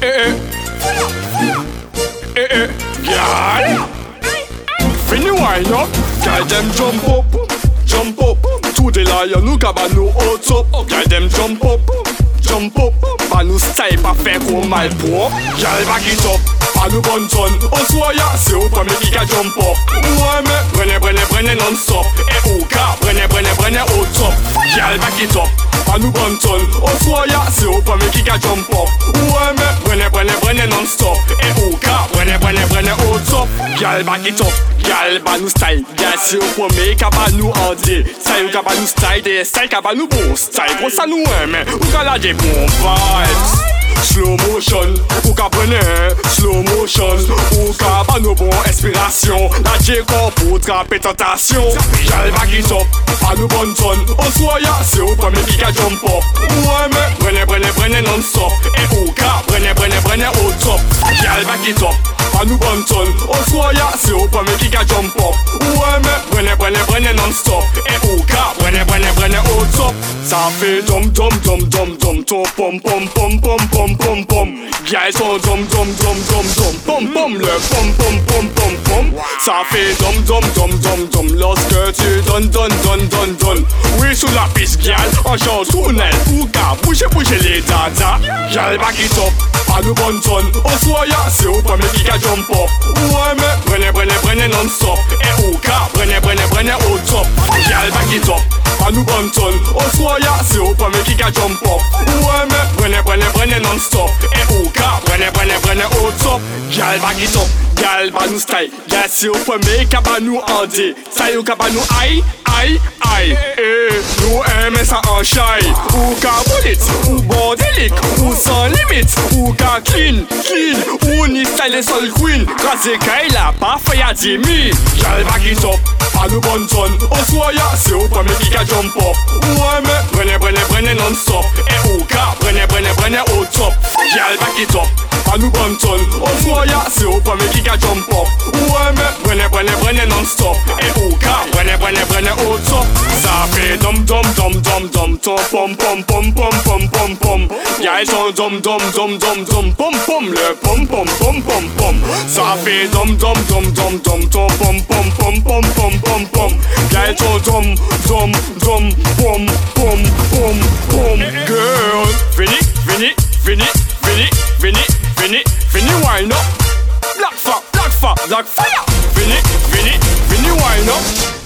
Eh eh. Eh eh. Girl. Up. Girl them jump up. Jump up. To the lion ka ba nou hot up. Girl them jump up. Jump up. Ba style pa fe kon mal. Girl back it up. Pa nou bon ton. O soya se ou ki ka jump up. Ouwe me. Brene brene brene non stop. E ou ka. Brene brene brene hot up. Girl back it up. pa nou ban ton. O fwoya se ou pa me ki ka jump up. Ouwe me brene brene brene non stop E ou ka brene brene brene o top. Gal bak it up, gal ba nou style. Gal se ou pa me ka ba nou ande Style ou ka ba nou style, de style ka ba nou bon Style. Gros sa nou eme, ou ka la de bon vibes. Slow motion, ou ka prene Slow motion, ou ka ba nou bon inspirasyon La dje kon pou trape tentasyon Gal bak it up nou bon ton O soya, se ou pweme ki ka jump up Ouwe me, brene brene brene non stop E ou ka, brene brene brene au top. Gyal back it up, pa nou bon ton O soya, se ou pweme ki ka jump up Ça fait dom dom dom dom dom Ton pom pom pom pom pom pom pom Gyal son dom dom dom dom dom Pom pom le pom pom pom pom pom Ça fait dom dom dom dom dom Lorsque tu donnes donnes donnes donnes donnes Oui sous la piste gyal En chant tournel ou ka Bouger bouger les dada Gyal back it up Pa nou bon ton O soya se ou pweme ki ka jump up Ouwe me Brene brene brene non stop E ou ka Brene brene brene au top Gyal back it up Pa nou bon ton O soya se ou pweme ki ka jump up. Ouwe me Brene brene brene non stop E ou ka Brene brene brene au top. Gyal back it up. Gyal ba nou style Gyal se ou pweme ka ba nou ande Style ou ka ba nou ay ay ay Eh Nou eme sa an chay Ou ka bullet? Ou bordelik Ou san limit? Ou ka clean clean Ou ni style sol queen? Krasi kay la pa di mi Gyal back it up. Pa nou bon ton. O soya se ou pweme ki ka jump up. Ouwe me Brene brene brene non stop E eh, ou ka Brene brene brene au top? Gyal back it up. Pa nou bon ton. Oh, o soya se ou pweme ki ka jump up. Ouwe me Brene brene brene non stop E eh, ou dom pom pom pom pom pom pom pom Y'a son dom dom dom dom dom Pom pom le pom pom pom pom pom Ça fait dom dom dom dom dom Ton pom pom pom pom pom pom pom Y'a son dom dom dom pom pom pom pom Girl Fini, fini, fini, fini, fini, fini, fini wine up Black Fa, black Fa, black Fa Fini, fini, fini wine up